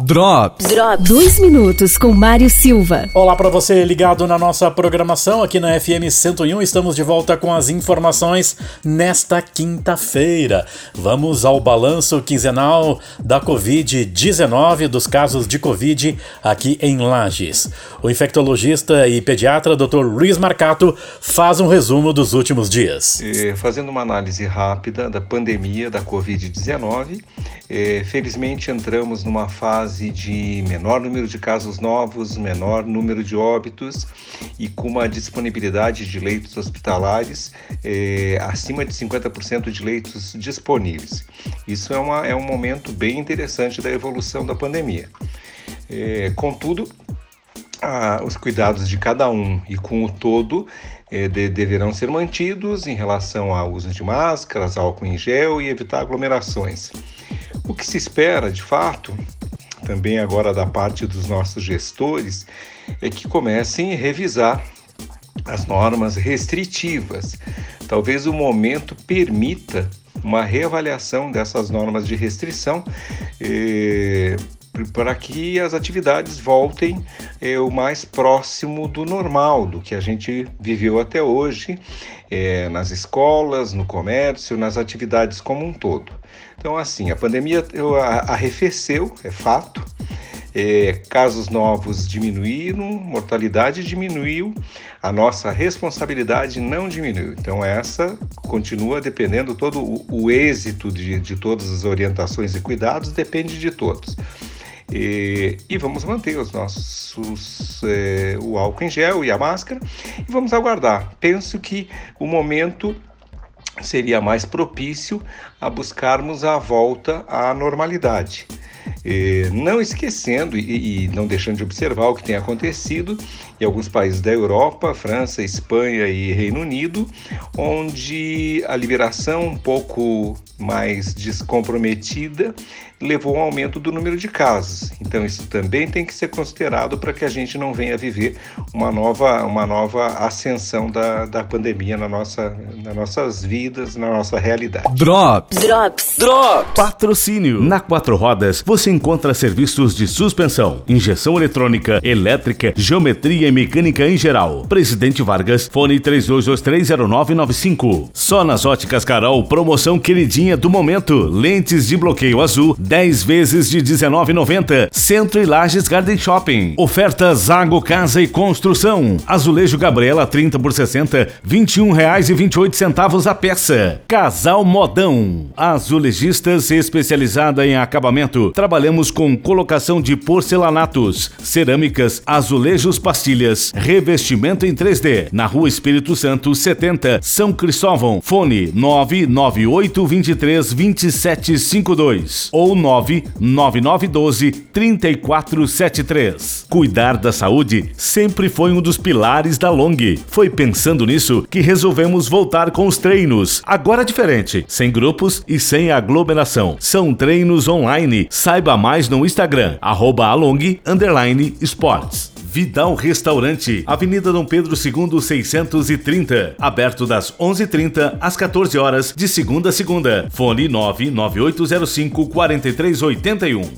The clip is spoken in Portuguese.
Drops. Drops. Dois minutos com Mário Silva. Olá para você ligado na nossa programação aqui na FM 101. Estamos de volta com as informações nesta quinta-feira. Vamos ao balanço quinzenal da Covid-19, dos casos de Covid aqui em Lages. O infectologista e pediatra Dr. Luiz Marcato faz um resumo dos últimos dias. É, fazendo uma análise rápida da pandemia da Covid-19, é, felizmente entramos numa fase de menor número de casos novos, menor número de óbitos e com uma disponibilidade de leitos hospitalares é, acima de 50% de leitos disponíveis. Isso é, uma, é um momento bem interessante da evolução da pandemia. É, contudo, os cuidados de cada um e com o todo é, de, deverão ser mantidos em relação ao uso de máscaras, álcool em gel e evitar aglomerações. O que se espera, de fato, também agora da parte dos nossos gestores, é que comecem a revisar as normas restritivas. Talvez o momento permita uma reavaliação dessas normas de restrição eh, para que as atividades voltem eh, o mais próximo do normal, do que a gente viveu até hoje, eh, nas escolas, no comércio, nas atividades como um todo. Então, assim, a pandemia arrefeceu, é fato. É, casos novos diminuíram, mortalidade diminuiu, a nossa responsabilidade não diminuiu. Então, essa continua dependendo, todo o, o êxito de, de todas as orientações e cuidados depende de todos. E, e, vamos manter os nossos é, o álcool em gel e a máscara e vamos aguardar. Penso que o momento seria mais propício a buscarmos a volta à normalidade. Não esquecendo e, e, não deixando de observar o que tem acontecido em alguns países da Europa, França, Espanha e Reino Unido, onde a liberação um pouco mais descomprometida levou ao aumento do número de casos. Então isso também tem que ser considerado para que a gente não venha viver uma nova, uma nova ascensão da, da pandemia na nossa, nas nossas vidas, na nossa realidade. Drops. Drops. Drops. Patrocínio. Na Quatro Rodas você encontra serviços de suspensão, injeção eletrônica, elétrica, geometria e mecânica em geral. Presidente Vargas, fone 32230995. Só nas óticas Carol, promoção queridinha do momento. Lentes de bloqueio azul 10 vezes de R$19,90. Centro e Lages Garden Shopping. Oferta Zago Casa e Construção. Azulejo Gabriela 30 por 60, R$ 21,28 a peça. Casal Modão. Azulejistas especializada em acabamento. Trabalhamos com colocação de porcelanatos, cerâmicas, azulejos, pastilhas, revestimento em 3D. Na Rua Espírito Santo 70, São Cristóvão. Fone 998 23 2752 ou 99912 3473. Cuidar da saúde sempre foi um dos pilares da Long. Foi pensando nisso que resolvemos voltar com os treinos. Agora diferente, sem grupos e sem aglomeração. São treinos online. Saiba mais no Instagram, arroba along, esportes. Vidal Restaurante, Avenida Dom Pedro II 630, aberto das 11:30 às 14 horas de segunda a segunda. Fone 99805 4381.